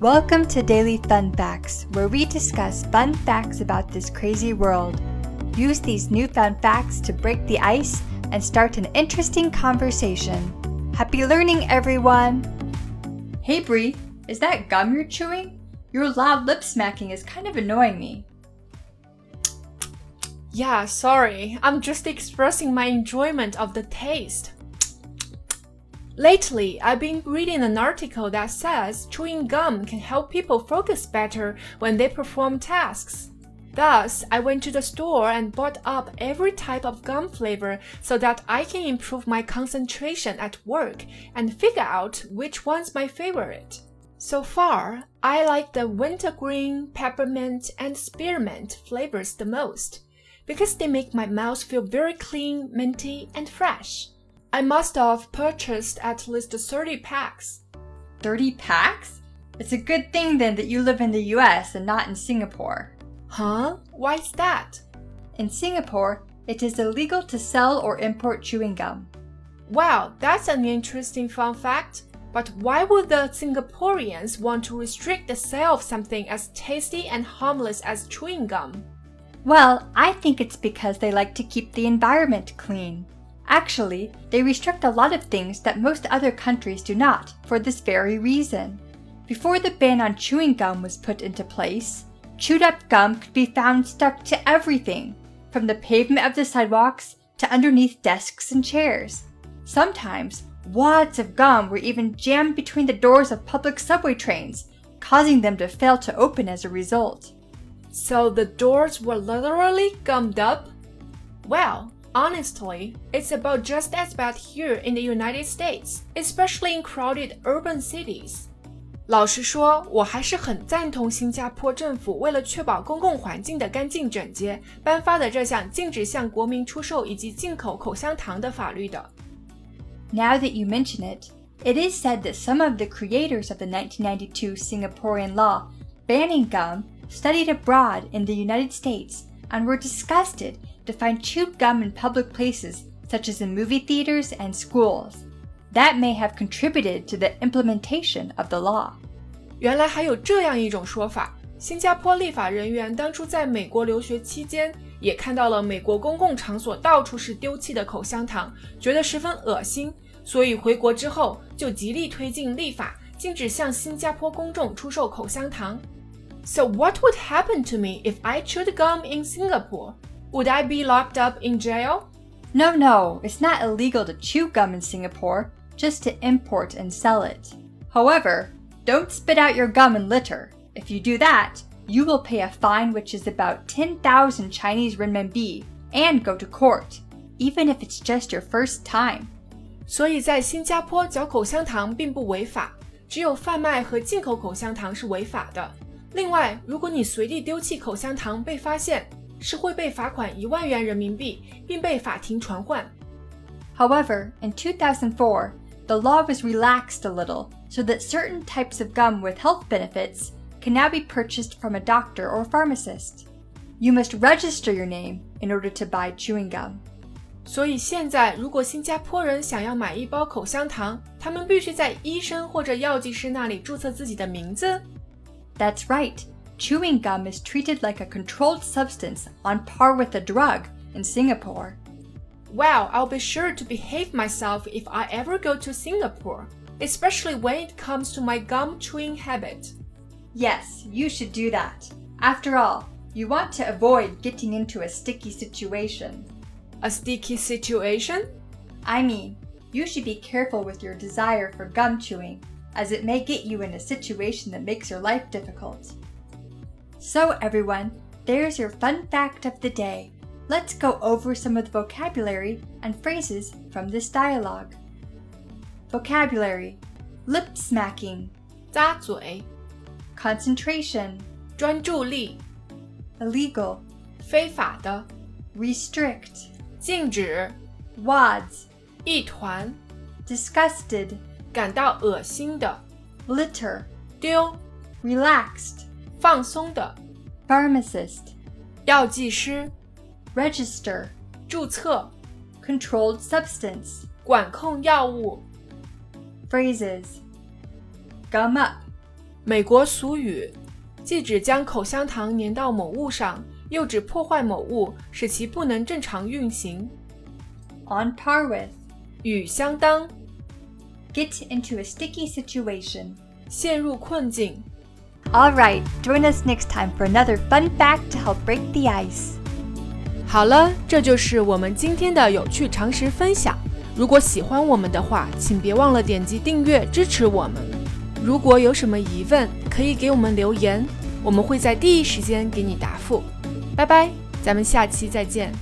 Welcome to Daily Fun Facts, where we discuss fun facts about this crazy world. Use these newfound facts to break the ice and start an interesting conversation. Happy learning, everyone! Hey, Brie, is that gum you're chewing? Your loud lip smacking is kind of annoying me. Yeah, sorry. I'm just expressing my enjoyment of the taste. Lately, I've been reading an article that says chewing gum can help people focus better when they perform tasks. Thus, I went to the store and bought up every type of gum flavor so that I can improve my concentration at work and figure out which one's my favorite. So far, I like the wintergreen, peppermint, and spearmint flavors the most because they make my mouth feel very clean, minty, and fresh. I must have purchased at least 30 packs. 30 packs? It's a good thing then that you live in the US and not in Singapore. Huh? Why's that? In Singapore, it is illegal to sell or import chewing gum. Wow, that's an interesting fun fact. But why would the Singaporeans want to restrict the sale of something as tasty and harmless as chewing gum? Well, I think it's because they like to keep the environment clean. Actually, they restrict a lot of things that most other countries do not for this very reason. Before the ban on chewing gum was put into place, chewed up gum could be found stuck to everything, from the pavement of the sidewalks to underneath desks and chairs. Sometimes, wads of gum were even jammed between the doors of public subway trains, causing them to fail to open as a result. So the doors were literally gummed up? Well, honestly, it's about just as bad here in the United States, especially in crowded urban cities. 老实说，我还是很赞同新加坡政府为了确保公共环境的干净整洁，颁发的这项禁止向国民出售以及进口口香糖的法律的。Now that you mention it, it is said that some of the creators of the 1992 Singaporean law banning gum studied abroad in the United States and were disgusted to find chewed gum in public places such as in movie theaters and schools. That may have contributed to the implementation of the law. 原来还有这样一种说法：新加坡立法人员当初在美国留学期间，也看到了美国公共场所到处是丢弃的口香糖，觉得十分恶心，所以回国之后就极力推进立法，禁止向新加坡公众出售口香糖。so, what would happen to me if I chewed gum in Singapore? Would I be locked up in jail? No, no, it's not illegal to chew gum in Singapore, just to import and sell it. However, don't spit out your gum in litter. If you do that, you will pay a fine which is about 10,000 Chinese renminbi and go to court, even if it's just your first time. 所以在新加坡嚼口香糖并不违法，只有贩卖和进口口香糖是违法的。另外，如果你随地丢弃口香糖被发现， 是会被罚款一万元人民币，并被法庭传唤。However, in 2004, the law was relaxed a little so that certain types of gum with health benefits can now be purchased from a doctor or pharmacist. You must register your name in order to buy chewing gum. 所以现在，如果新加坡人想要买一包口香糖，他们必须在医生或者药剂师那里注册自己的名字。that's right. Chewing gum is treated like a controlled substance on par with a drug in Singapore. Wow, I'll be sure to behave myself if I ever go to Singapore, especially when it comes to my gum chewing habit. Yes, you should do that. After all, you want to avoid getting into a sticky situation. A sticky situation? I mean, you should be careful with your desire for gum chewing as it may get you in a situation that makes your life difficult. So, everyone, there's your fun fact of the day. Let's go over some of the vocabulary and phrases from this dialogue. Vocabulary Lip smacking, 咂嘴, concentration, 专注力, illegal, 非法的, restrict, 禁止, wads, 一团, disgusted, 感到恶心的，litter，丢，relaxed， 放松的，pharmacist，药剂师，register，注册，controlled substance，管控药物，phrases，gum up， 美国俗语，既指将口香糖粘到某物上，又指破坏某物，使其不能正常运行。 On par with. 与相当， Get into a sticky situation. 陷入困境。 All right, join us next time for another fun fact to help break the ice. 好了，这就是我们今天的有趣常识分享。如果喜欢我们的话，请别忘了点击订阅支持我们。如果有什么疑问，可以给我们留言，我们会在第一时间给你答复。拜拜，咱们下期再见。